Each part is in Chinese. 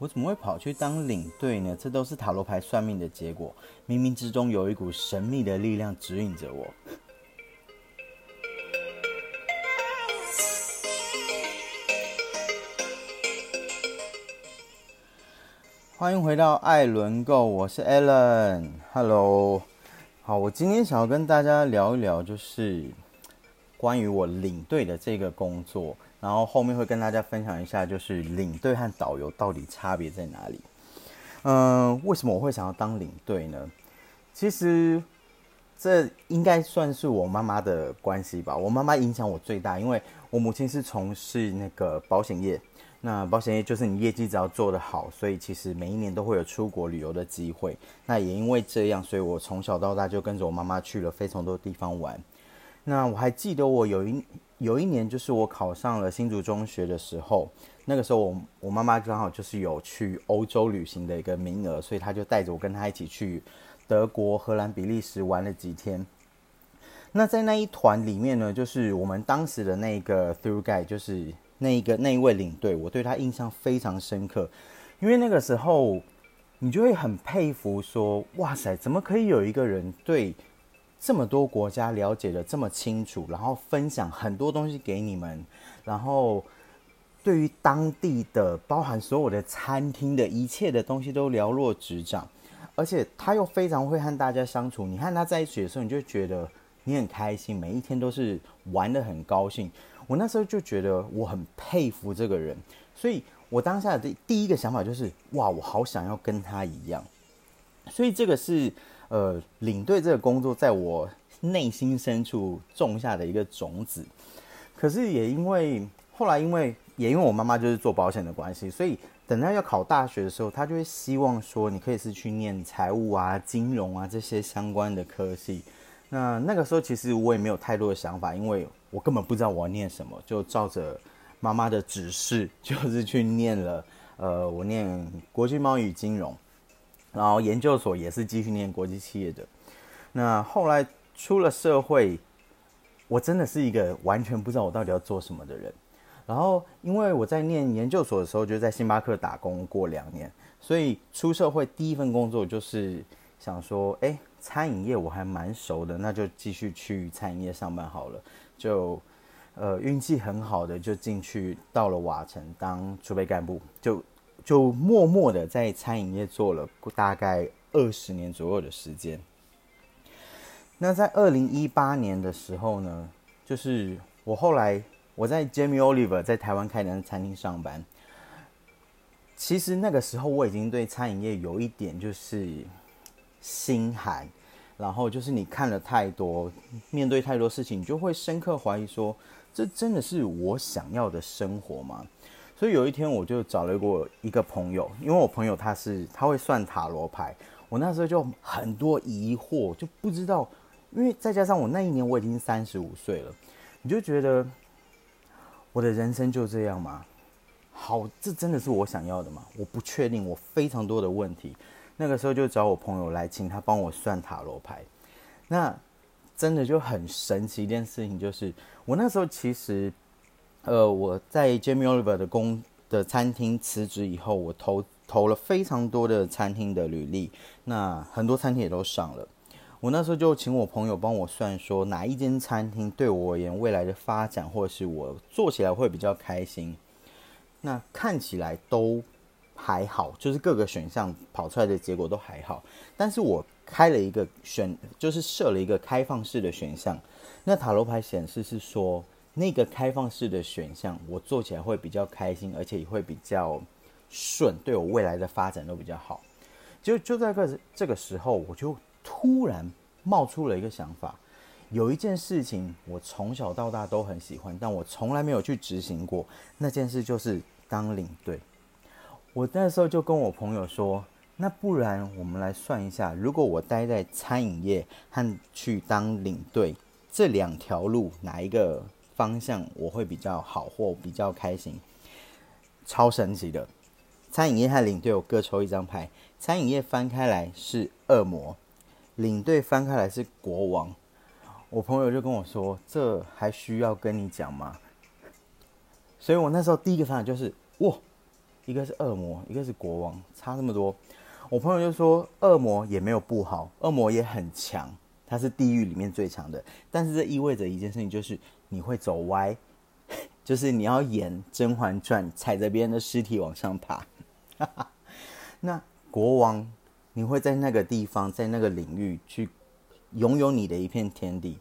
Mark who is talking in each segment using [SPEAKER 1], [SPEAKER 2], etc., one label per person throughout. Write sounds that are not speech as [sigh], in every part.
[SPEAKER 1] 我怎么会跑去当领队呢？这都是塔罗牌算命的结果。冥冥之中有一股神秘的力量指引着我。欢迎回到艾伦购，我是 Allen。Hello，好，我今天想要跟大家聊一聊，就是关于我领队的这个工作。然后后面会跟大家分享一下，就是领队和导游到底差别在哪里？嗯，为什么我会想要当领队呢？其实这应该算是我妈妈的关系吧。我妈妈影响我最大，因为我母亲是从事那个保险业，那保险业就是你业绩只要做得好，所以其实每一年都会有出国旅游的机会。那也因为这样，所以我从小到大就跟着我妈妈去了非常多地方玩。那我还记得我有一。有一年，就是我考上了新竹中学的时候，那个时候我我妈妈刚好就是有去欧洲旅行的一个名额，所以她就带着我跟她一起去德国、荷兰、比利时玩了几天。那在那一团里面呢，就是我们当时的那个 through guy，就是那一个那一位领队，我对他印象非常深刻，因为那个时候你就会很佩服，说哇塞，怎么可以有一个人对。这么多国家了解的这么清楚，然后分享很多东西给你们，然后对于当地的包含所有的餐厅的一切的东西都了若指掌，而且他又非常会和大家相处。你和他在一起的时候，你就觉得你很开心，每一天都是玩的很高兴。我那时候就觉得我很佩服这个人，所以我当下的第一个想法就是哇，我好想要跟他一样。所以这个是。呃，领队这个工作在我内心深处种下的一个种子，可是也因为后来，因为也因为我妈妈就是做保险的关系，所以等到要考大学的时候，她就会希望说，你可以是去念财务啊、金融啊这些相关的科系。那那个时候其实我也没有太多的想法，因为我根本不知道我要念什么，就照着妈妈的指示，就是去念了。呃，我念国际贸易金融。然后研究所也是继续念国际企业的。那后来出了社会，我真的是一个完全不知道我到底要做什么的人。然后因为我在念研究所的时候就在星巴克打工过两年，所以出社会第一份工作就是想说，哎，餐饮业我还蛮熟的，那就继续去餐饮业上班好了。就呃运气很好的就进去到了瓦城当储备干部，就。就默默的在餐饮业做了大概二十年左右的时间。那在二零一八年的时候呢，就是我后来我在 Jamie Oliver 在台湾开的餐厅上班。其实那个时候我已经对餐饮业有一点就是心寒，然后就是你看了太多，面对太多事情，你就会深刻怀疑说，这真的是我想要的生活吗？所以有一天，我就找了过一个朋友，因为我朋友他是他会算塔罗牌，我那时候就很多疑惑，就不知道，因为再加上我那一年我已经三十五岁了，你就觉得我的人生就这样吗？好，这真的是我想要的吗？我不确定，我非常多的问题。那个时候就找我朋友来，请他帮我算塔罗牌。那真的就很神奇一件事情，就是我那时候其实。呃，我在 Jamie Oliver 的工的餐厅辞职以后，我投投了非常多的餐厅的履历，那很多餐厅也都上了。我那时候就请我朋友帮我算，说哪一间餐厅对我而言未来的发展，或是我做起来会比较开心。那看起来都还好，就是各个选项跑出来的结果都还好。但是我开了一个选，就是设了一个开放式的选项。那塔罗牌显示是说。那个开放式的选项，我做起来会比较开心，而且也会比较顺，对我未来的发展都比较好。就就在个这个时候，我就突然冒出了一个想法，有一件事情我从小到大都很喜欢，但我从来没有去执行过。那件事就是当领队。我那时候就跟我朋友说，那不然我们来算一下，如果我待在餐饮业和去当领队这两条路，哪一个？方向我会比较好或比较开心，超神奇的！餐饮业和领队我各抽一张牌，餐饮业翻开来是恶魔，领队翻开来是国王。我朋友就跟我说：“这还需要跟你讲吗？”所以我那时候第一个反应就是：哇，一个是恶魔，一个是国王，差这么多。我朋友就说，恶魔也没有不好，恶魔也很强，他是地狱里面最强的。但是这意味着一件事情，就是你会走歪，[laughs] 就是你要演《甄嬛传》，踩着别人的尸体往上爬。[laughs] 那国王，你会在那个地方，在那个领域去拥有你的一片天地。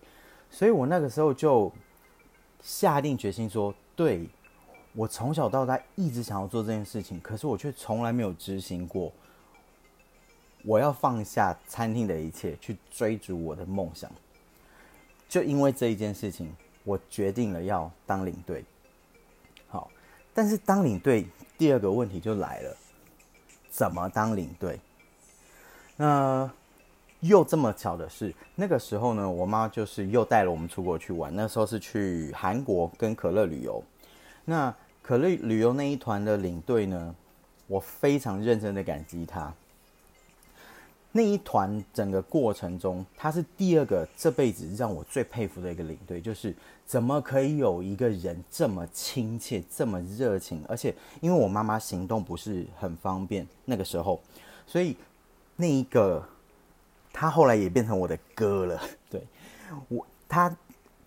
[SPEAKER 1] 所以我那个时候就下定决心说，对我从小到大一直想要做这件事情，可是我却从来没有执行过。我要放下餐厅的一切，去追逐我的梦想。就因为这一件事情，我决定了要当领队。好，但是当领队，第二个问题就来了：怎么当领队？那又这么巧的是，那个时候呢，我妈就是又带了我们出国去玩。那时候是去韩国跟可乐旅游。那可乐旅游那一团的领队呢，我非常认真的感激他。那一团整个过程中，他是第二个这辈子让我最佩服的一个领队，就是怎么可以有一个人这么亲切、这么热情，而且因为我妈妈行动不是很方便，那个时候，所以那一个他后来也变成我的 [laughs] 哥了。对我，他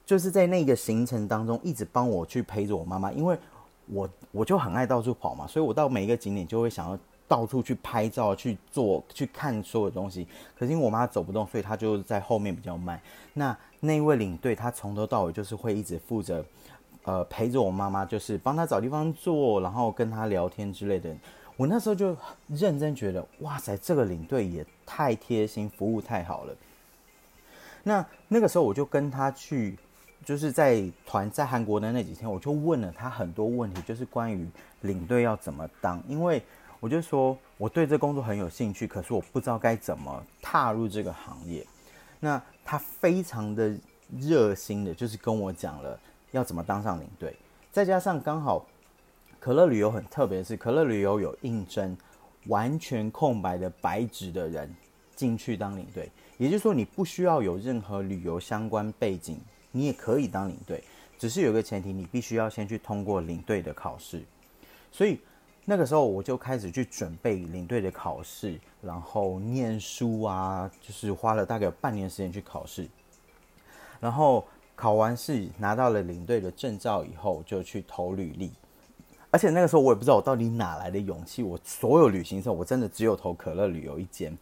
[SPEAKER 1] 就是在那个行程当中一直帮我去陪着我妈妈，因为我我就很爱到处跑嘛，所以我到每一个景点就会想要。到处去拍照、去做、去看所有东西，可是因为我妈走不动，所以她就在后面比较慢。那那位领队他从头到尾就是会一直负责，呃，陪着我妈妈，就是帮她找地方坐，然后跟她聊天之类的。我那时候就认真觉得，哇塞，这个领队也太贴心，服务太好了。那那个时候我就跟他去，就是在团在韩国的那几天，我就问了他很多问题，就是关于领队要怎么当，因为。我就说我对这工作很有兴趣，可是我不知道该怎么踏入这个行业。那他非常的热心的，就是跟我讲了要怎么当上领队。再加上刚好可乐旅游很特别，是可乐旅游有应征完全空白的白纸的人进去当领队，也就是说你不需要有任何旅游相关背景，你也可以当领队。只是有个前提，你必须要先去通过领队的考试。所以。那个时候我就开始去准备领队的考试，然后念书啊，就是花了大概有半年时间去考试。然后考完试拿到了领队的证照以后，就去投履历。而且那个时候我也不知道我到底哪来的勇气，我所有旅行社我真的只有投可乐旅游一间。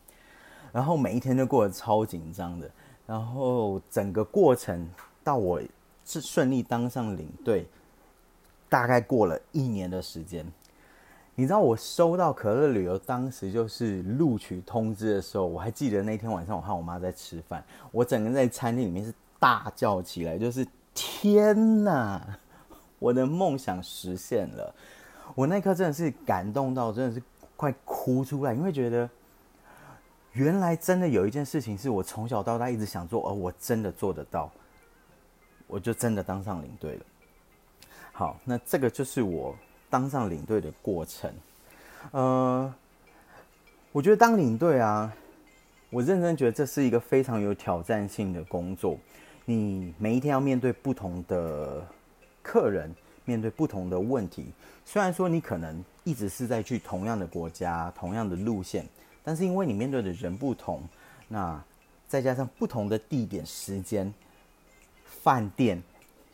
[SPEAKER 1] 然后每一天都过得超紧张的。然后整个过程到我是顺利当上领队，大概过了一年的时间。你知道我收到可乐旅游当时就是录取通知的时候，我还记得那天晚上我和我妈在吃饭，我整个在餐厅里面是大叫起来，就是天哪，我的梦想实现了！我那刻真的是感动到真的是快哭出来，因为觉得原来真的有一件事情是我从小到大一直想做，而我真的做得到，我就真的当上领队了。好，那这个就是我。当上领队的过程，呃，我觉得当领队啊，我认真觉得这是一个非常有挑战性的工作。你每一天要面对不同的客人，面对不同的问题。虽然说你可能一直是在去同样的国家、同样的路线，但是因为你面对的人不同，那再加上不同的地点、时间、饭店，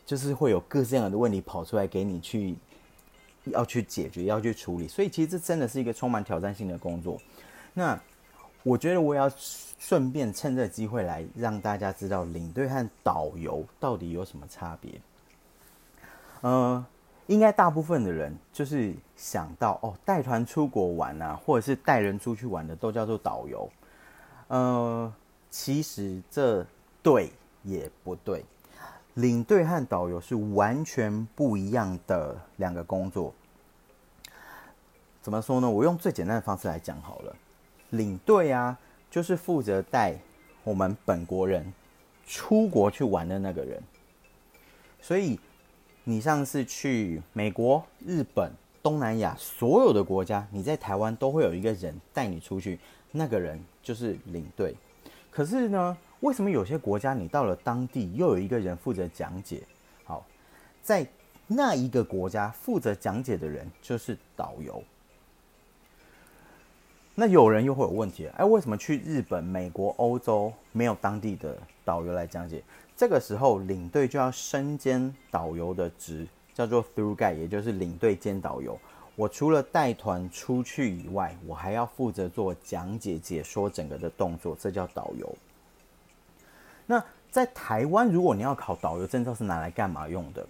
[SPEAKER 1] 就是会有各式各样的问题跑出来给你去。要去解决，要去处理，所以其实这真的是一个充满挑战性的工作。那我觉得我要顺便趁这机会来让大家知道领队和导游到底有什么差别。呃，应该大部分的人就是想到哦，带团出国玩啊，或者是带人出去玩的都叫做导游。呃，其实这对也不对。领队和导游是完全不一样的两个工作。怎么说呢？我用最简单的方式来讲好了。领队啊，就是负责带我们本国人出国去玩的那个人。所以，你上次去美国、日本、东南亚所有的国家，你在台湾都会有一个人带你出去，那个人就是领队。可是呢？为什么有些国家你到了当地又有一个人负责讲解？好，在那一个国家负责讲解的人就是导游。那有人又会有问题，哎，为什么去日本、美国、欧洲没有当地的导游来讲解？这个时候领队就要身兼导游的职，叫做 through guide，也就是领队兼导游。我除了带团出去以外，我还要负责做讲解、解说整个的动作，这叫导游。那在台湾，如果你要考导游证照，是拿来干嘛用的？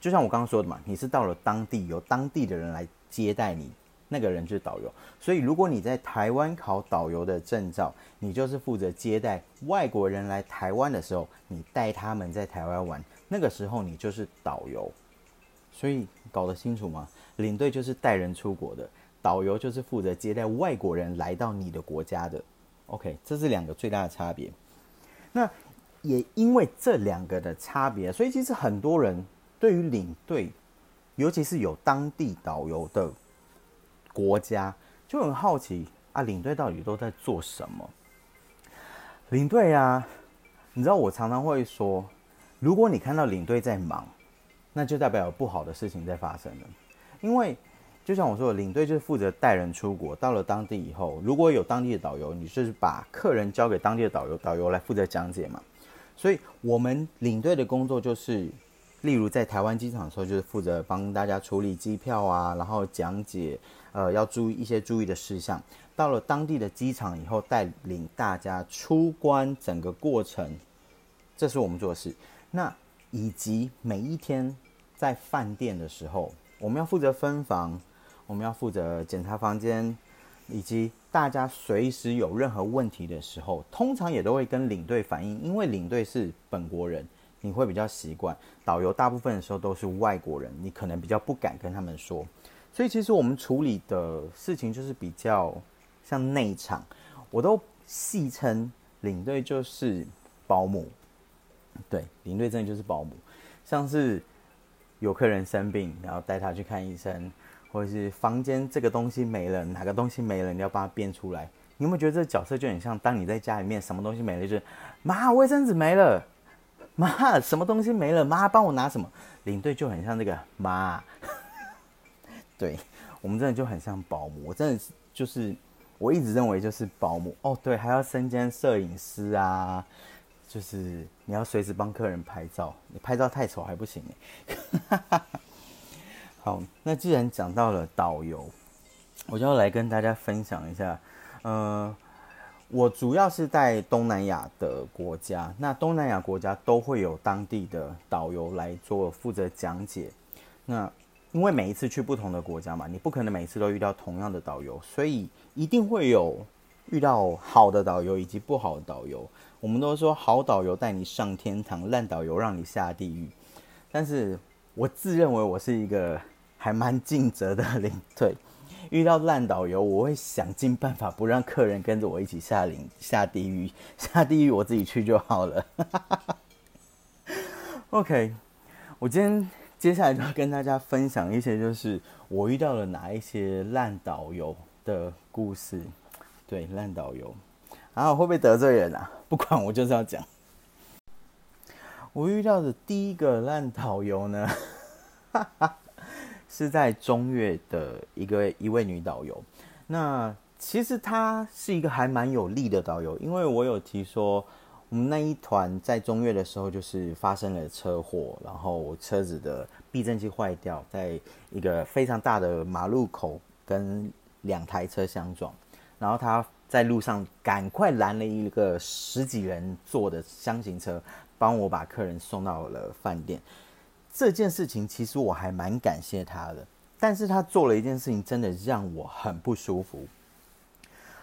[SPEAKER 1] 就像我刚刚说的嘛，你是到了当地，由当地的人来接待你。那个人就是导游，所以如果你在台湾考导游的证照，你就是负责接待外国人来台湾的时候，你带他们在台湾玩，那个时候你就是导游。所以搞得清楚吗？领队就是带人出国的，导游就是负责接待外国人来到你的国家的。OK，这是两个最大的差别。那也因为这两个的差别，所以其实很多人对于领队，尤其是有当地导游的。国家就很好奇啊，领队到底都在做什么？领队啊，你知道我常常会说，如果你看到领队在忙，那就代表有不好的事情在发生了。因为就像我说的，领队就是负责带人出国，到了当地以后，如果有当地的导游，你就是把客人交给当地的导游，导游来负责讲解嘛。所以我们领队的工作就是。例如在台湾机场的时候，就是负责帮大家处理机票啊，然后讲解，呃，要注意一些注意的事项。到了当地的机场以后，带领大家出关整个过程，这是我们做的事。那以及每一天在饭店的时候，我们要负责分房，我们要负责检查房间，以及大家随时有任何问题的时候，通常也都会跟领队反映，因为领队是本国人。你会比较习惯，导游大部分的时候都是外国人，你可能比较不敢跟他们说，所以其实我们处理的事情就是比较像内场，我都戏称领队就是保姆，对，领队真的就是保姆，像是有客人生病，然后带他去看医生，或者是房间这个东西没了，哪个东西没了，你要帮他变出来，你有没有觉得这个角色就很像，当你在家里面什么东西没了，就是妈，卫生纸没了。妈，什么东西没了？妈，帮我拿什么？领队就很像这个妈，[laughs] 对我们真的就很像保姆。我真的是就是，我一直认为就是保姆哦。对，还要身兼摄影师啊，就是你要随时帮客人拍照，你拍照太丑还不行哎。[laughs] 好，那既然讲到了导游，我就要来跟大家分享一下，嗯。我主要是在东南亚的国家，那东南亚国家都会有当地的导游来做负责讲解。那因为每一次去不同的国家嘛，你不可能每次都遇到同样的导游，所以一定会有遇到好的导游以及不好的导游。我们都说好导游带你上天堂，烂导游让你下地狱。但是我自认为我是一个还蛮尽责的领队。遇到烂导游，我会想尽办法不让客人跟着我一起下领下地狱，下地狱我自己去就好了。OK，我今天接下来就要跟大家分享一些，就是我遇到了哪一些烂导游的故事。对，烂导游，然后会不会得罪人啊？不管，我就是要讲。我遇到的第一个烂导游呢？[laughs] 是在中越的一个一位女导游，那其实她是一个还蛮有力的导游，因为我有提说，我们那一团在中越的时候，就是发生了车祸，然后车子的避震器坏掉，在一个非常大的马路口跟两台车相撞，然后她在路上赶快拦了一个十几人坐的厢型车，帮我把客人送到了饭店。这件事情其实我还蛮感谢他的，但是他做了一件事情，真的让我很不舒服。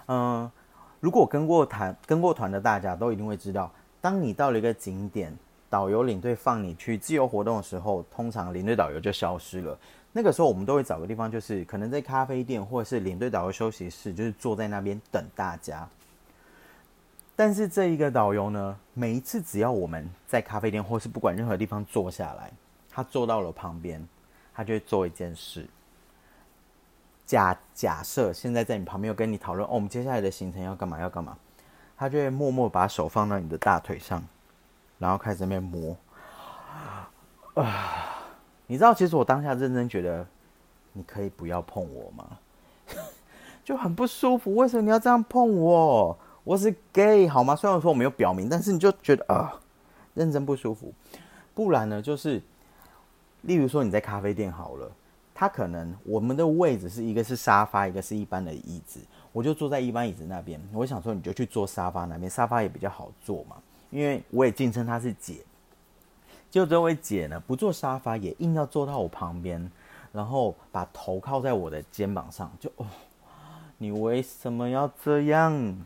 [SPEAKER 1] 嗯，如果跟过团跟过团的大家都一定会知道，当你到了一个景点，导游领队放你去自由活动的时候，通常领队导游就消失了。那个时候我们都会找个地方，就是可能在咖啡店或者是领队导游休息室，就是坐在那边等大家。但是这一个导游呢，每一次只要我们在咖啡店或是不管任何地方坐下来。他坐到了旁边，他就会做一件事。假假设现在在你旁边，有跟你讨论哦，我们接下来的行程要干嘛？要干嘛？他就会默默把手放到你的大腿上，然后开始那边摸。啊，你知道，其实我当下认真觉得，你可以不要碰我吗？[laughs] 就很不舒服。为什么你要这样碰我？我是 gay 好吗？虽然说我没有表明，但是你就觉得啊，认真不舒服。不然呢，就是例如说你在咖啡店好了，他可能我们的位置是一个是沙发，一个是一般的椅子，我就坐在一般椅子那边。我想说你就去坐沙发那边，沙发也比较好坐嘛。因为我也敬称她是姐，就这位姐呢，不坐沙发也硬要坐到我旁边，然后把头靠在我的肩膀上，就哦，你为什么要这样？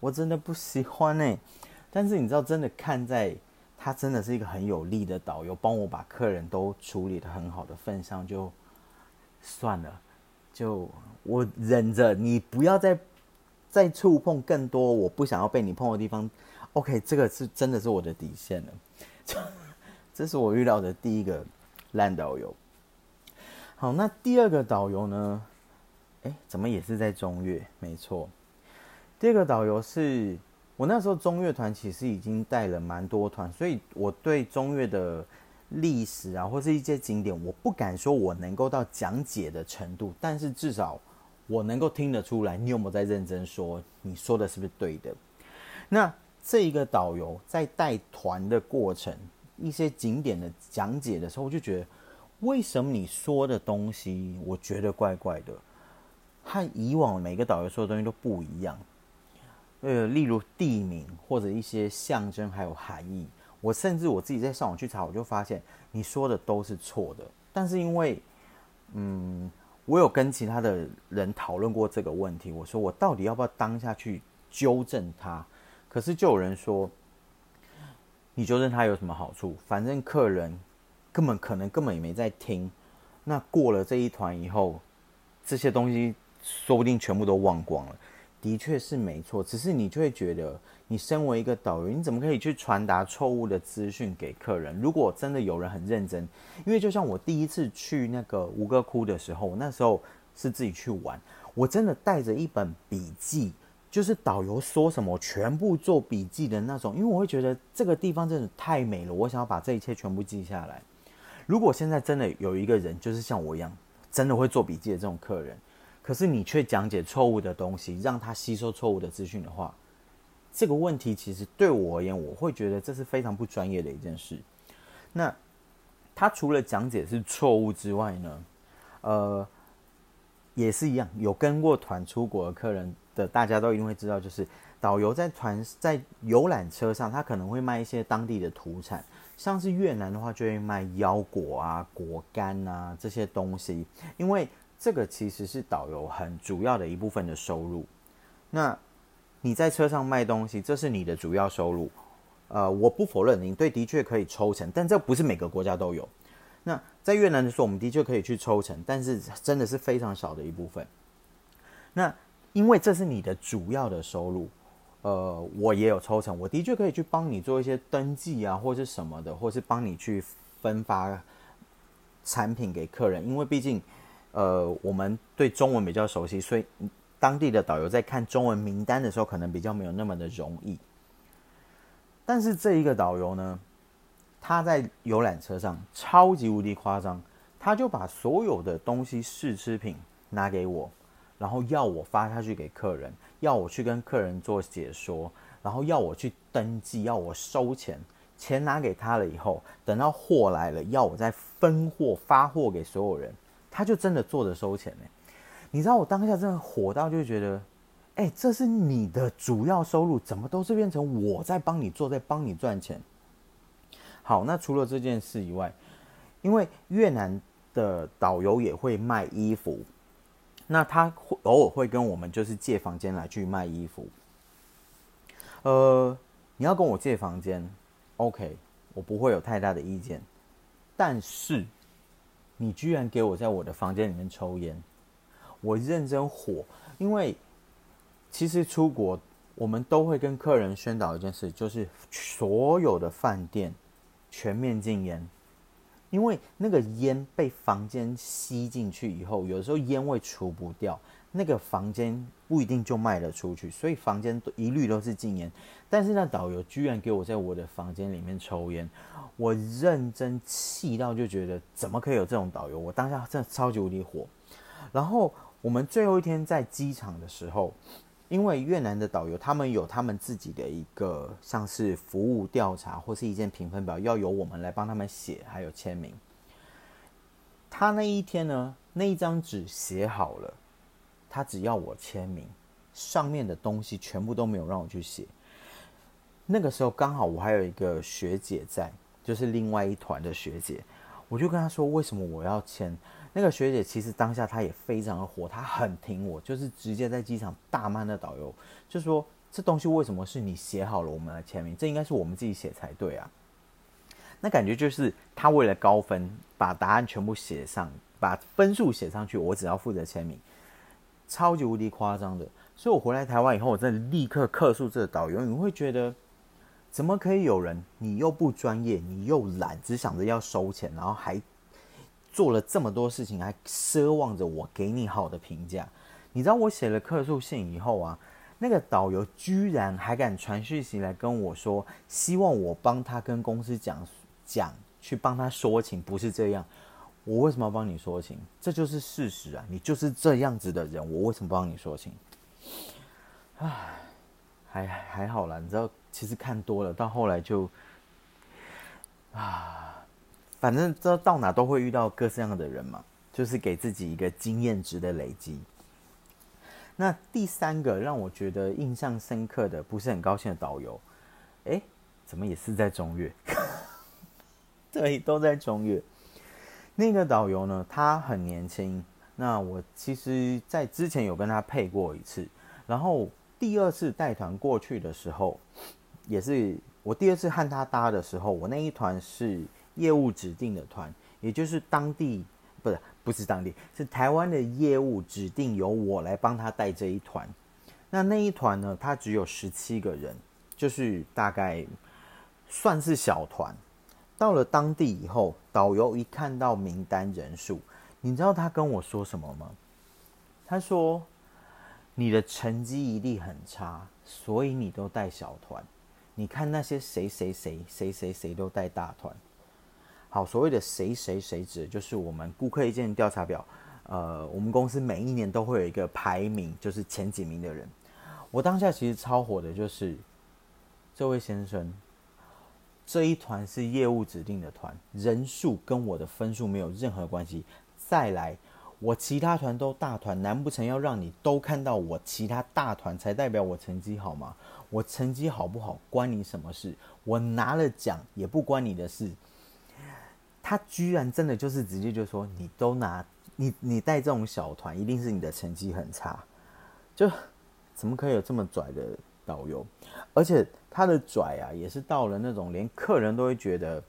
[SPEAKER 1] 我真的不喜欢呢。但是你知道，真的看在他真的是一个很有力的导游，帮我把客人都处理的很好的份上，就算了，就我忍着，你不要再再触碰更多我不想要被你碰的地方。OK，这个是真的是我的底线了。[laughs] 这是我遇到的第一个烂导游。好，那第二个导游呢？哎，怎么也是在中越？没错，第二个导游是我那时候中乐团其实已经带了蛮多团，所以我对中乐的历史啊，或是一些景点，我不敢说我能够到讲解的程度，但是至少我能够听得出来，你有没有在认真说？你说的是不是对的？那。这一个导游在带团的过程，一些景点的讲解的时候，我就觉得，为什么你说的东西，我觉得怪怪的，和以往每个导游说的东西都不一样。呃，例如地名或者一些象征还有含义，我甚至我自己在上网去查，我就发现你说的都是错的。但是因为，嗯，我有跟其他的人讨论过这个问题，我说我到底要不要当下去纠正他？可是就有人说，你纠正他有什么好处？反正客人根本可能根本也没在听。那过了这一团以后，这些东西说不定全部都忘光了。的确是没错，只是你就会觉得，你身为一个导游，你怎么可以去传达错误的资讯给客人？如果真的有人很认真，因为就像我第一次去那个吴哥窟的时候，那时候是自己去玩，我真的带着一本笔记。就是导游说什么，全部做笔记的那种，因为我会觉得这个地方真的太美了，我想要把这一切全部记下来。如果现在真的有一个人，就是像我一样，真的会做笔记的这种客人，可是你却讲解错误的东西，让他吸收错误的资讯的话，这个问题其实对我而言，我会觉得这是非常不专业的一件事。那他除了讲解是错误之外呢，呃，也是一样，有跟过团出国的客人。的大家都一定会知道，就是导游在团在游览车上，他可能会卖一些当地的土产，像是越南的话，就会卖腰果啊、果干啊这些东西，因为这个其实是导游很主要的一部分的收入。那你在车上卖东西，这是你的主要收入。呃，我不否认，你对的确可以抽成，但这不是每个国家都有。那在越南的时候，我们的确可以去抽成，但是真的是非常少的一部分。那因为这是你的主要的收入，呃，我也有抽成，我的确可以去帮你做一些登记啊，或是什么的，或是帮你去分发产品给客人。因为毕竟，呃，我们对中文比较熟悉，所以当地的导游在看中文名单的时候，可能比较没有那么的容易。但是这一个导游呢，他在游览车上超级无敌夸张，他就把所有的东西试吃品拿给我。然后要我发下去给客人，要我去跟客人做解说，然后要我去登记，要我收钱，钱拿给他了以后，等到货来了，要我再分货发货给所有人，他就真的坐着收钱呢。你知道我当下真的火到就觉得，哎，这是你的主要收入，怎么都是变成我在帮你做，在帮你赚钱？好，那除了这件事以外，因为越南的导游也会卖衣服。那他会偶尔会跟我们就是借房间来去卖衣服，呃，你要跟我借房间，OK，我不会有太大的意见。但是你居然给我在我的房间里面抽烟，我认真火，因为其实出国我们都会跟客人宣导一件事，就是所有的饭店全面禁烟。因为那个烟被房间吸进去以后，有时候烟味除不掉，那个房间不一定就卖得出去，所以房间一律都是禁烟。但是那导游居然给我在我的房间里面抽烟，我认真气到就觉得怎么可以有这种导游？我当下真的超级无敌火。然后我们最后一天在机场的时候，因为越南的导游他们有他们自己的一个像是服务调查或是一件评分表，要由我们来帮他们写还有签名。他那一天呢，那一张纸写好了，他只要我签名，上面的东西全部都没有让我去写。那个时候刚好我还有一个学姐在，就是另外一团的学姐，我就跟她说为什么我要签。那个学姐其实当下她也非常的火，她很挺我，就是直接在机场大骂那导游，就说这东西为什么是你写好了我们来签名，这应该是我们自己写才对啊。那感觉就是他为了高分，把答案全部写上，把分数写上去，我只要负责签名，超级无敌夸张的。所以我回来台湾以后，我真的立刻客诉这个导游，你会觉得怎么可以有人你又不专业，你又懒，只想着要收钱，然后还。做了这么多事情，还奢望着我给你好的评价。你知道我写了客诉信以后啊，那个导游居然还敢传讯息来跟我说，希望我帮他跟公司讲讲，去帮他说情。不是这样，我为什么要帮你说情？这就是事实啊！你就是这样子的人，我为什么帮你说情？唉，还还好啦，你知道，其实看多了，到后来就啊。反正这到哪都会遇到各式各样的人嘛，就是给自己一个经验值的累积。那第三个让我觉得印象深刻的，不是很高兴的导游，哎，怎么也是在中越？[laughs] 对，都在中越。那个导游呢，他很年轻。那我其实在之前有跟他配过一次，然后第二次带团过去的时候，也是我第二次和他搭的时候，我那一团是。业务指定的团，也就是当地不是不是当地，是台湾的业务指定由我来帮他带这一团。那那一团呢，他只有十七个人，就是大概算是小团。到了当地以后，导游一看到名单人数，你知道他跟我说什么吗？他说：“你的成绩一定很差，所以你都带小团。你看那些谁谁谁谁谁谁都带大团。”好，所谓的谁谁谁指的就是我们顾客意见调查表，呃，我们公司每一年都会有一个排名，就是前几名的人。我当下其实超火的，就是这位先生，这一团是业务指定的团，人数跟我的分数没有任何关系。再来，我其他团都大团，难不成要让你都看到我其他大团才代表我成绩好吗？我成绩好不好关你什么事？我拿了奖也不关你的事。他居然真的就是直接就说，你都拿你你带这种小团，一定是你的成绩很差，就怎么可以有这么拽的导游？而且他的拽啊，也是到了那种连客人都会觉得，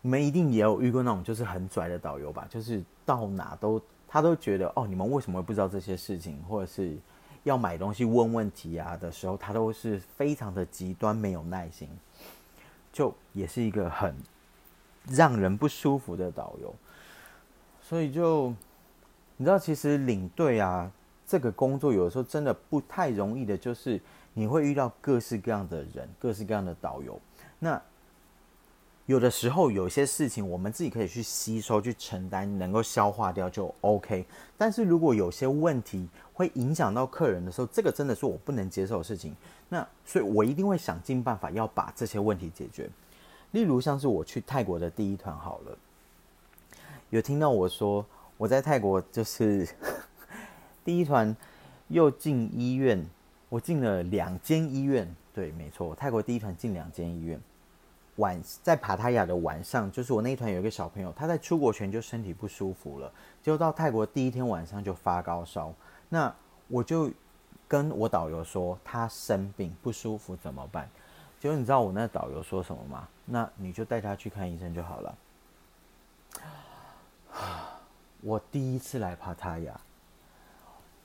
[SPEAKER 1] 你们一定也有遇过那种就是很拽的导游吧？就是到哪都他都觉得哦，你们为什么会不知道这些事情，或者是要买东西问问题啊的时候，他都是非常的极端没有耐心，就也是一个很。让人不舒服的导游，所以就你知道，其实领队啊，这个工作有的时候真的不太容易的，就是你会遇到各式各样的人，各式各样的导游。那有的时候有些事情，我们自己可以去吸收、去承担，能够消化掉就 OK。但是如果有些问题会影响到客人的时候，这个真的是我不能接受的事情。那所以我一定会想尽办法要把这些问题解决。例如像是我去泰国的第一团好了，有听到我说我在泰国就是第一团又进医院，我进了两间医院，对，没错，泰国第一团进两间医院。晚在帕塔亚的晚上，就是我那一团有一个小朋友，他在出国前就身体不舒服了，结果到泰国第一天晚上就发高烧，那我就跟我导游说他生病不舒服怎么办？结果你知道我那导游说什么吗？那你就带他去看医生就好了。[sighs] 我第一次来帕塔亚，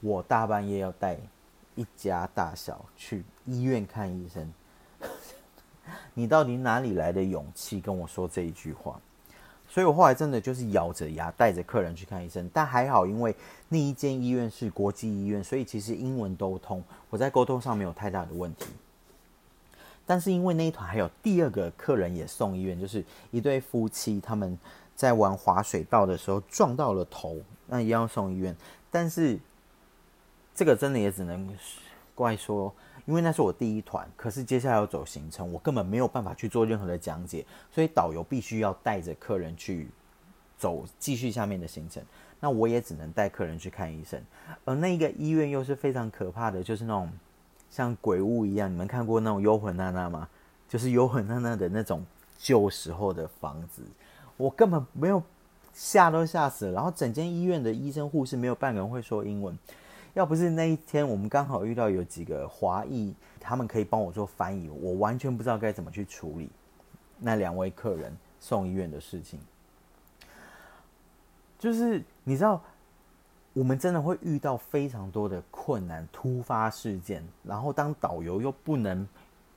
[SPEAKER 1] 我大半夜要带一家大小去医院看医生，[laughs] 你到底哪里来的勇气跟我说这一句话？所以我后来真的就是咬着牙带着客人去看医生，但还好，因为那一间医院是国际医院，所以其实英文都通，我在沟通上没有太大的问题。但是因为那一团还有第二个客人也送医院，就是一对夫妻他们在玩滑水道的时候撞到了头，那一样要送医院。但是这个真的也只能怪说，因为那是我第一团，可是接下来要走行程，我根本没有办法去做任何的讲解，所以导游必须要带着客人去走继续下面的行程。那我也只能带客人去看医生，而那个医院又是非常可怕的，就是那种像鬼屋一样。你们看过那种幽魂娜娜吗？就是幽魂娜娜的那种旧时候的房子，我根本没有吓都吓死了。然后整间医院的医生。护士没有半个人会说英文，要不是那一天我们刚好遇到有几个华裔，他们可以帮我做翻译，我完全不知道该怎么去处理那两位客人送医院的事情。就是你知道，我们真的会遇到非常多的困难、突发事件，然后当导游又不能，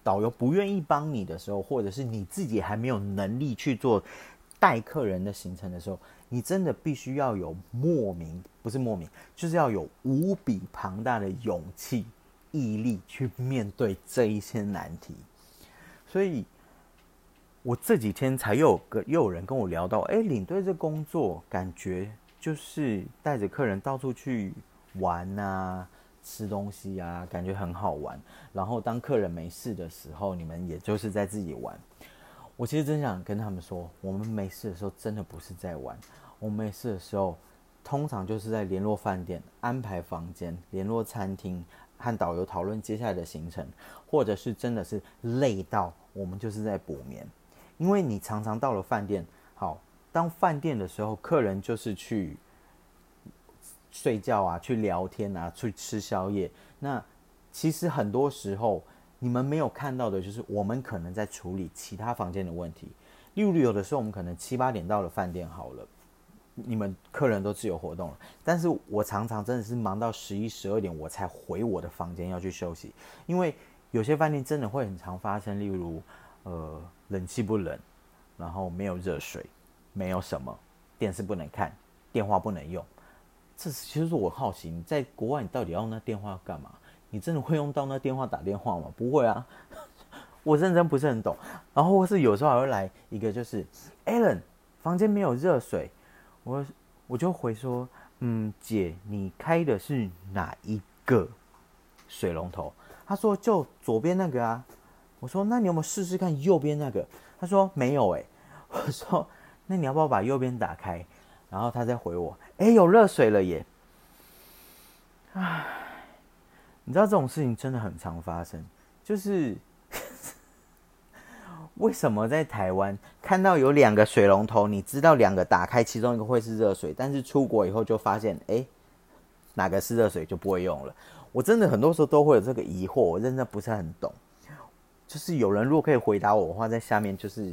[SPEAKER 1] 导游不愿意帮你的时候，或者是你自己还没有能力去做带客人的行程的时候，你真的必须要有莫名，不是莫名，就是要有无比庞大的勇气、毅力去面对这一些难题，所以。我这几天才又个又有人跟我聊到，哎，领队这工作感觉就是带着客人到处去玩啊，吃东西啊，感觉很好玩。然后当客人没事的时候，你们也就是在自己玩。我其实真想跟他们说，我们没事的时候真的不是在玩，我没事的时候通常就是在联络饭店、安排房间、联络餐厅和导游讨论接下来的行程，或者是真的是累到我们就是在补眠。因为你常常到了饭店，好，当饭店的时候，客人就是去睡觉啊，去聊天啊，去吃宵夜。那其实很多时候，你们没有看到的，就是我们可能在处理其他房间的问题。例如，有的时候我们可能七八点到了饭店，好了，你们客人都自由活动了，但是我常常真的是忙到十一、十二点，我才回我的房间要去休息。因为有些饭店真的会很常发生，例如。呃，冷气不冷，然后没有热水，没有什么，电视不能看，电话不能用。这其实我好奇，你在国外你到底要那电话干嘛？你真的会用到那电话打电话吗？不会啊，[laughs] 我认真不是很懂。然后或是有时候还会来一个，就是 Allen 房间没有热水，我我就回说，嗯，姐，你开的是哪一个水龙头？他说就左边那个啊。我说：“那你有没有试试看右边那个？”他说：“没有。”哎，我说：“那你要不要把右边打开？”然后他再回我：“哎，有热水了耶！”唉，你知道这种事情真的很常发生，就是为什么在台湾看到有两个水龙头，你知道两个打开，其中一个会是热水，但是出国以后就发现，哎，哪个是热水就不会用了。我真的很多时候都会有这个疑惑，我真的不是很懂。就是有人如果可以回答我的话，在下面就是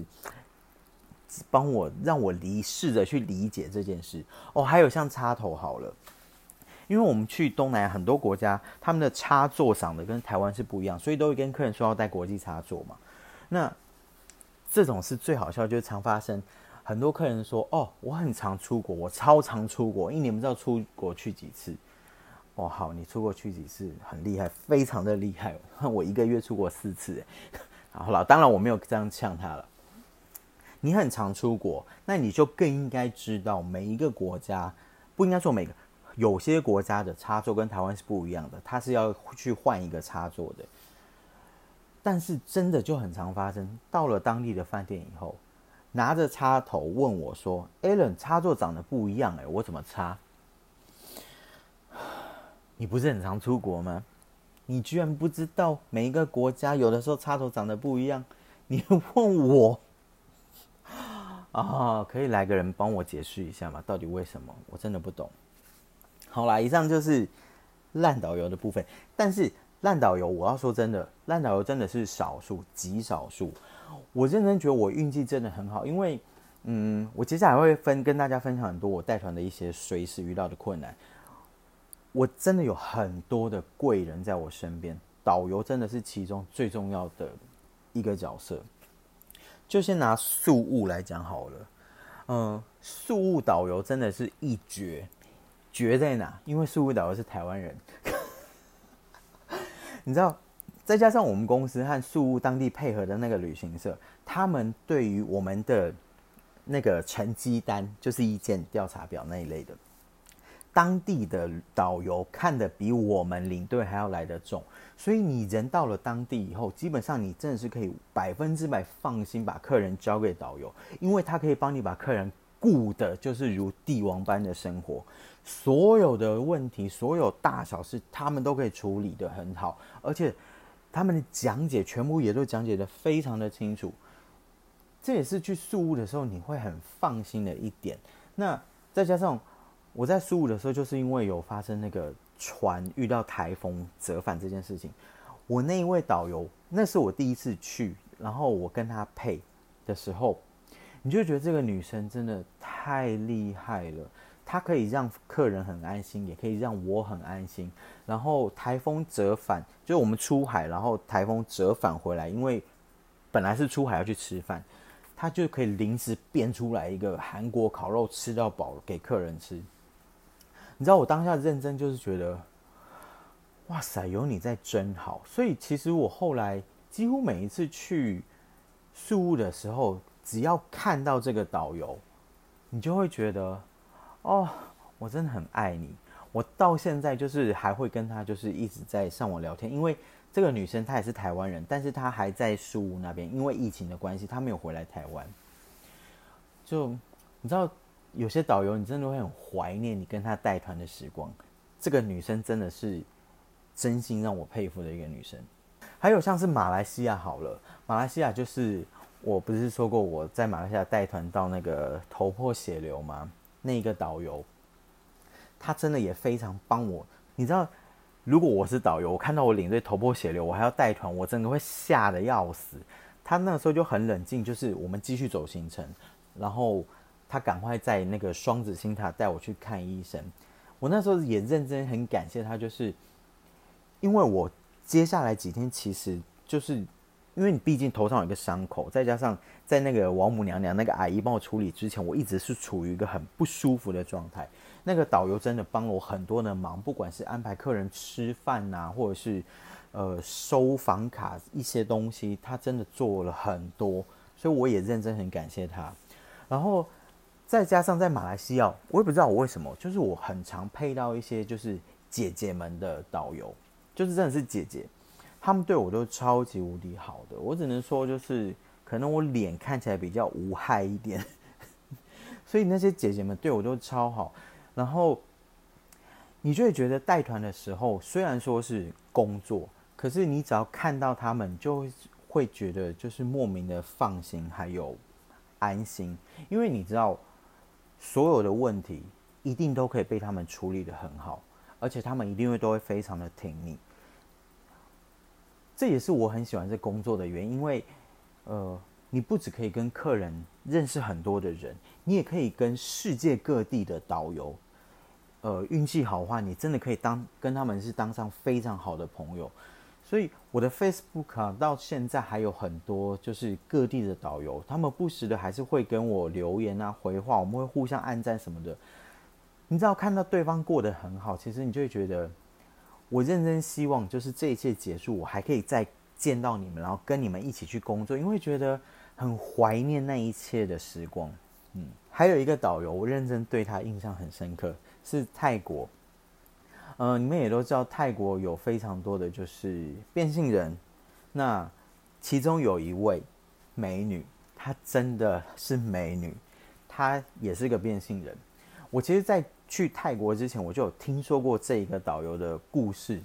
[SPEAKER 1] 帮我让我离试着去理解这件事哦。还有像插头好了，因为我们去东南亚很多国家，他们的插座长得跟台湾是不一样，所以都会跟客人说要带国际插座嘛。那这种是最好笑，就是常发生。很多客人说：“哦，我很常出国，我超常出国，因为你们知道出国去几次。”哦，好，你出国去几次？很厉害，非常的厉害。[laughs] 我一个月出国四次，[laughs] 好了，当然我没有这样呛他了。你很常出国，那你就更应该知道每一个国家，不应该说每个，有些国家的插座跟台湾是不一样的，它是要去换一个插座的。但是真的就很常发生，到了当地的饭店以后，拿着插头问我说：“Allen，插座长得不一样，哎，我怎么插？”你不是很常出国吗？你居然不知道每一个国家有的时候插头长得不一样？你问我啊？可以来个人帮我解释一下吗？到底为什么？我真的不懂。好啦，以上就是烂导游的部分。但是烂导游，我要说真的，烂导游真的是少数，极少数。我认真觉得我运气真的很好，因为嗯，我接下来会分跟大家分享很多我带团的一些随时遇到的困难。我真的有很多的贵人在我身边，导游真的是其中最重要的一个角色。就先拿宿务来讲好了，嗯，宿务导游真的是一绝，绝在哪？因为宿务导游是台湾人，你知道，再加上我们公司和宿务当地配合的那个旅行社，他们对于我们的那个成绩单，就是意见调查表那一类的。当地的导游看的比我们领队还要来得重，所以你人到了当地以后，基本上你真的是可以百分之百放心把客人交给导游，因为他可以帮你把客人顾的就是如帝王般的生活，所有的问题，所有大小事，他们都可以处理的很好，而且他们的讲解全部也都讲解的非常的清楚，这也是去宿务的时候你会很放心的一点。那再加上。我在苏武的时候，就是因为有发生那个船遇到台风折返这件事情。我那一位导游，那是我第一次去，然后我跟他配的时候，你就觉得这个女生真的太厉害了。它可以让客人很安心，也可以让我很安心。然后台风折返，就是我们出海，然后台风折返回来，因为本来是出海要去吃饭，他就可以临时变出来一个韩国烤肉吃到饱给客人吃。你知道我当下认真就是觉得，哇塞，有你在真好。所以其实我后来几乎每一次去宿务的时候，只要看到这个导游，你就会觉得，哦，我真的很爱你。我到现在就是还会跟他就是一直在上网聊天，因为这个女生她也是台湾人，但是她还在苏屋那边，因为疫情的关系，她没有回来台湾。就你知道。有些导游，你真的会很怀念你跟他带团的时光。这个女生真的是真心让我佩服的一个女生。还有像是马来西亚好了，马来西亚就是我不是说过我在马来西亚带团到那个头破血流吗？那个导游，他真的也非常帮我。你知道，如果我是导游，我看到我领队头破血流，我还要带团，我真的会吓得要死。他那时候就很冷静，就是我们继续走行程，然后。他赶快在那个双子星塔带我去看医生。我那时候也认真很感谢他，就是因为我接下来几天其实就是因为你毕竟头上有一个伤口，再加上在那个王母娘娘那个阿姨帮我处理之前，我一直是处于一个很不舒服的状态。那个导游真的帮了我很多的忙，不管是安排客人吃饭呐，或者是呃收房卡一些东西，他真的做了很多，所以我也认真很感谢他。然后。再加上在马来西亚，我也不知道我为什么，就是我很常配到一些就是姐姐们的导游，就是真的是姐姐，他们对我都超级无敌好的。我只能说，就是可能我脸看起来比较无害一点，[laughs] 所以那些姐姐们对我都超好。然后你就会觉得带团的时候，虽然说是工作，可是你只要看到他们，就会会觉得就是莫名的放心还有安心，因为你知道。所有的问题一定都可以被他们处理的很好，而且他们一定会都会非常的挺你。这也是我很喜欢这工作的原因，因为呃，你不只可以跟客人认识很多的人，你也可以跟世界各地的导游，呃，运气好的话，你真的可以当跟他们是当上非常好的朋友。所以我的 Facebook 啊，到现在还有很多就是各地的导游，他们不时的还是会跟我留言啊、回话，我们会互相暗赞什么的。你知道看到对方过得很好，其实你就会觉得，我认真希望就是这一切结束，我还可以再见到你们，然后跟你们一起去工作，因为觉得很怀念那一切的时光。嗯，还有一个导游，我认真对他印象很深刻，是泰国。嗯，你们也都知道，泰国有非常多的就是变性人。那其中有一位美女，她真的是美女，她也是个变性人。我其实，在去泰国之前，我就有听说过这一个导游的故事。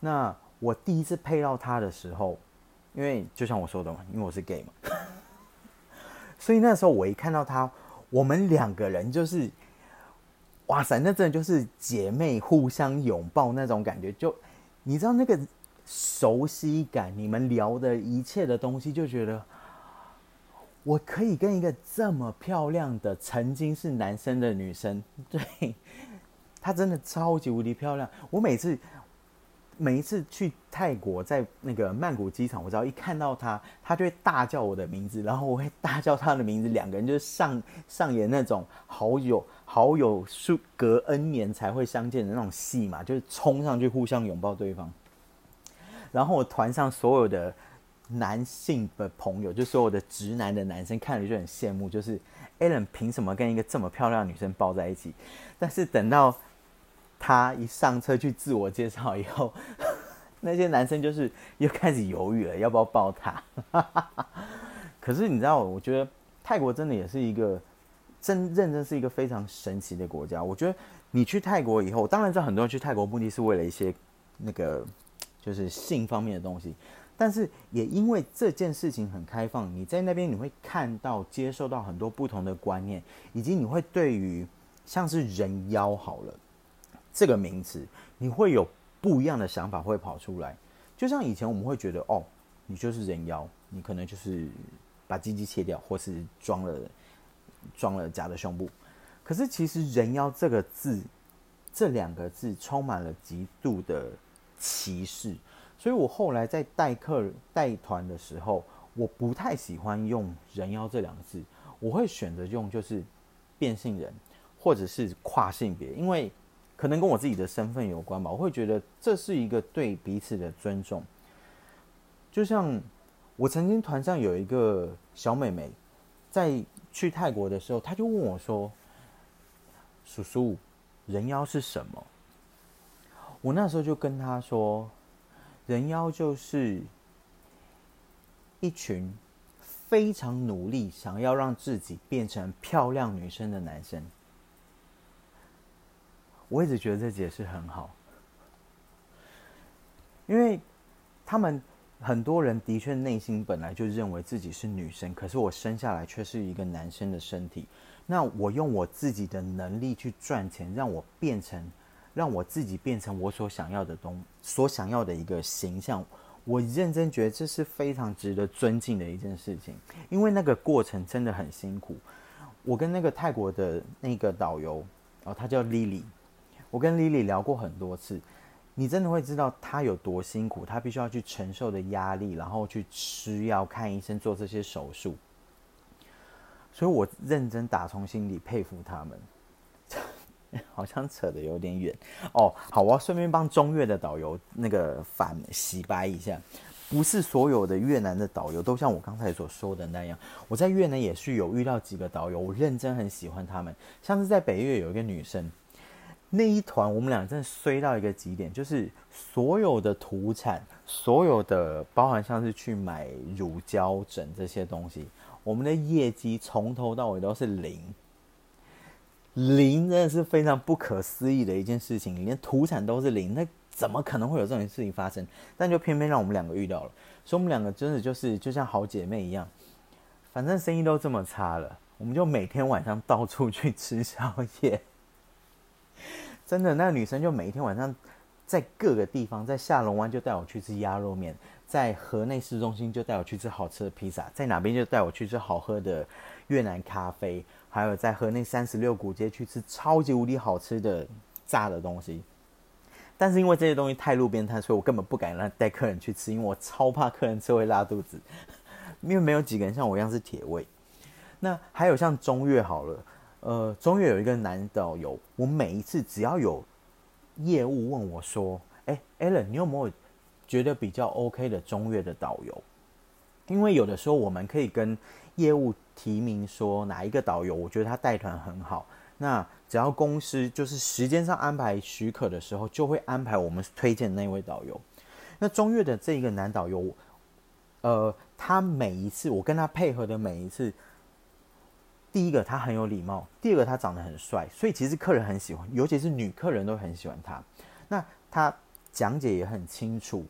[SPEAKER 1] 那我第一次配到他的时候，因为就像我说的嘛，因为我是 gay 嘛，[laughs] 所以那时候我一看到他，我们两个人就是。哇塞，那真的就是姐妹互相拥抱那种感觉，就你知道那个熟悉感，你们聊的一切的东西，就觉得我可以跟一个这么漂亮的曾经是男生的女生，[laughs] 对她真的超级无敌漂亮，我每次。每一次去泰国，在那个曼谷机场，我只要一看到她，她就会大叫我的名字，然后我会大叫她的名字，两个人就上上演那种好友好友数隔 N 年才会相见的那种戏嘛，就是冲上去互相拥抱对方。然后我团上所有的男性的朋友，就所有的直男的男生看了就很羡慕，就是 Allen 凭什么跟一个这么漂亮的女生抱在一起？但是等到他一上车去自我介绍以后，[laughs] 那些男生就是又开始犹豫了，要不要抱他？[laughs] 可是你知道，我觉得泰国真的也是一个真认真是一个非常神奇的国家。我觉得你去泰国以后，当然知道很多人去泰国目的是为了一些那个就是性方面的东西，但是也因为这件事情很开放，你在那边你会看到、接受到很多不同的观念，以及你会对于像是人妖好了。这个名词，你会有不一样的想法会跑出来。就像以前我们会觉得，哦，你就是人妖，你可能就是把鸡鸡切掉，或是装了装了假的胸部。可是其实“人妖”这个字，这两个字充满了极度的歧视。所以我后来在带客带团的时候，我不太喜欢用“人妖”这两个字，我会选择用就是变性人，或者是跨性别，因为。可能跟我自己的身份有关吧，我会觉得这是一个对彼此的尊重。就像我曾经团上有一个小妹妹，在去泰国的时候，她就问我说：“叔叔，人妖是什么？”我那时候就跟她说：“人妖就是一群非常努力想要让自己变成漂亮女生的男生。”我一直觉得这解释很好，因为他们很多人的确内心本来就认为自己是女生，可是我生下来却是一个男生的身体。那我用我自己的能力去赚钱，让我变成，让我自己变成我所想要的东，所想要的一个形象。我认真觉得这是非常值得尊敬的一件事情，因为那个过程真的很辛苦。我跟那个泰国的那个导游，哦，他叫 Lily。我跟 Lily 聊过很多次，你真的会知道他有多辛苦，他必须要去承受的压力，然后去吃药、看医生、做这些手术。所以我认真打从心里佩服他们。好像扯得有点远哦。好，我要顺便帮中越的导游那个反洗白一下，不是所有的越南的导游都像我刚才所说的那样。我在越南也是有遇到几个导游，我认真很喜欢他们。像是在北越有一个女生。那一团，我们俩真的衰到一个极点，就是所有的土产，所有的包含像是去买乳胶枕这些东西，我们的业绩从头到尾都是零，零真的是非常不可思议的一件事情，连土产都是零，那怎么可能会有这种事情发生？但就偏偏让我们两个遇到了，所以我们两个真的就是就像好姐妹一样，反正生意都这么差了，我们就每天晚上到处去吃宵夜。真的，那个女生就每一天晚上在各个地方，在下龙湾就带我去吃鸭肉面，在河内市中心就带我去吃好吃的披萨，在哪边就带我去吃好喝的越南咖啡，还有在河内三十六古街去吃超级无敌好吃的炸的东西。但是因为这些东西太路边摊，所以我根本不敢让带客人去吃，因为我超怕客人吃会拉肚子，因为没有几个人像我一样是铁胃。那还有像中越好了。呃，中越有一个男导游，我每一次只要有业务问我说：“哎，Allen，你有没有觉得比较 OK 的中越的导游？”因为有的时候我们可以跟业务提名说哪一个导游，我觉得他带团很好。那只要公司就是时间上安排许可的时候，就会安排我们推荐那位导游。那中越的这一个男导游，呃，他每一次我跟他配合的每一次。第一个他很有礼貌，第二个他长得很帅，所以其实客人很喜欢，尤其是女客人都很喜欢他。那他讲解也很清楚，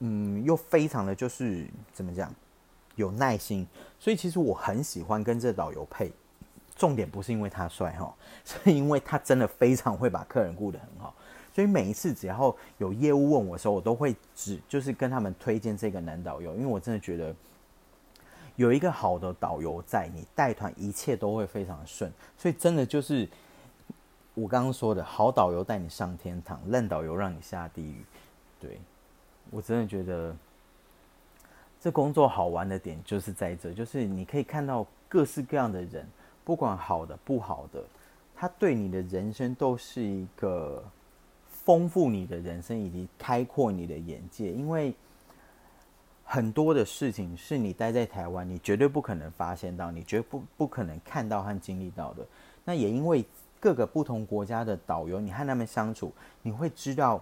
[SPEAKER 1] 嗯，又非常的就是怎么讲，有耐心，所以其实我很喜欢跟这导游配。重点不是因为他帅哈，[laughs] 是因为他真的非常会把客人顾得很好。所以每一次只要有业务问我的时候，我都会只就是跟他们推荐这个男导游，因为我真的觉得。有一个好的导游在，你带团一切都会非常顺。所以真的就是我刚刚说的，好导游带你上天堂，烂导游让你下地狱。对我真的觉得这工作好玩的点就是在这，就是你可以看到各式各样的人，不管好的不好的，他对你的人生都是一个丰富你的人生以及开阔你的眼界，因为。很多的事情是你待在台湾，你绝对不可能发现到，你绝不不可能看到和经历到的。那也因为各个不同国家的导游，你和他们相处，你会知道，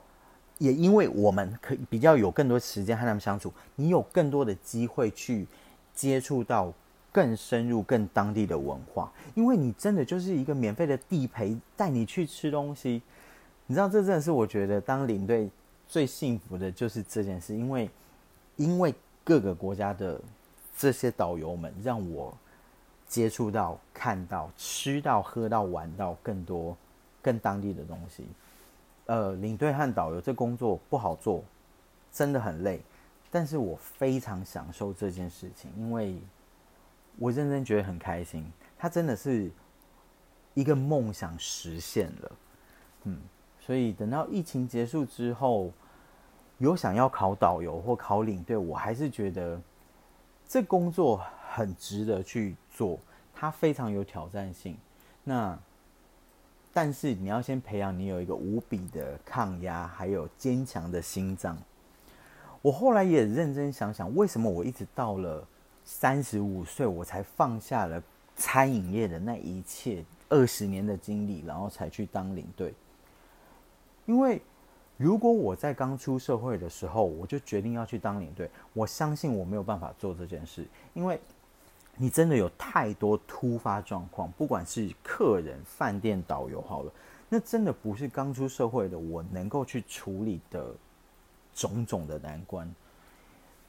[SPEAKER 1] 也因为我们可以比较有更多时间和他们相处，你有更多的机会去接触到更深入、更当地的文化。因为你真的就是一个免费的地陪，带你去吃东西。你知道，这真的是我觉得当领队最幸福的就是这件事，因为因为各个国家的这些导游们让我。接触到、看到、吃到、喝到、玩到更多、更当地的东西。呃，领队和导游这工作不好做，真的很累。但是我非常享受这件事情，因为我认真觉得很开心。它真的是一个梦想实现了。嗯，所以等到疫情结束之后，有想要考导游或考领队，我还是觉得这工作。很值得去做，它非常有挑战性。那但是你要先培养你有一个无比的抗压，还有坚强的心脏。我后来也认真想想，为什么我一直到了三十五岁，我才放下了餐饮业的那一切二十年的经历，然后才去当领队？因为如果我在刚出社会的时候，我就决定要去当领队，我相信我没有办法做这件事，因为。你真的有太多突发状况，不管是客人、饭店、导游，好了，那真的不是刚出社会的我能够去处理的种种的难关。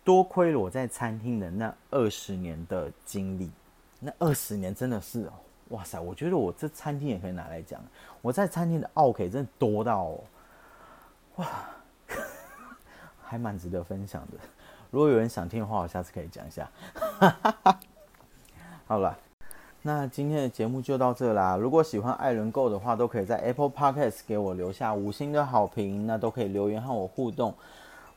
[SPEAKER 1] 多亏了我在餐厅的那二十年的经历，那二十年真的是，哇塞！我觉得我这餐厅也可以拿来讲，我在餐厅的奥 K 真的多到，哇，[laughs] 还蛮值得分享的。如果有人想听的话，我下次可以讲一下。好了，那今天的节目就到这啦。如果喜欢艾伦购的话，都可以在 Apple Podcast 给我留下五星的好评，那都可以留言和我互动，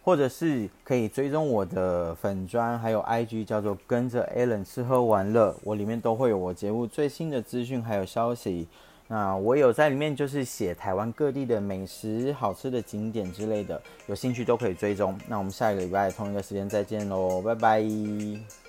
[SPEAKER 1] 或者是可以追踪我的粉砖，还有 IG 叫做跟着 Alan 吃喝玩乐，我里面都会有我节目最新的资讯还有消息。那我有在里面就是写台湾各地的美食、好吃的景点之类的，有兴趣都可以追踪。那我们下一个礼拜同一个时间再见喽，拜拜。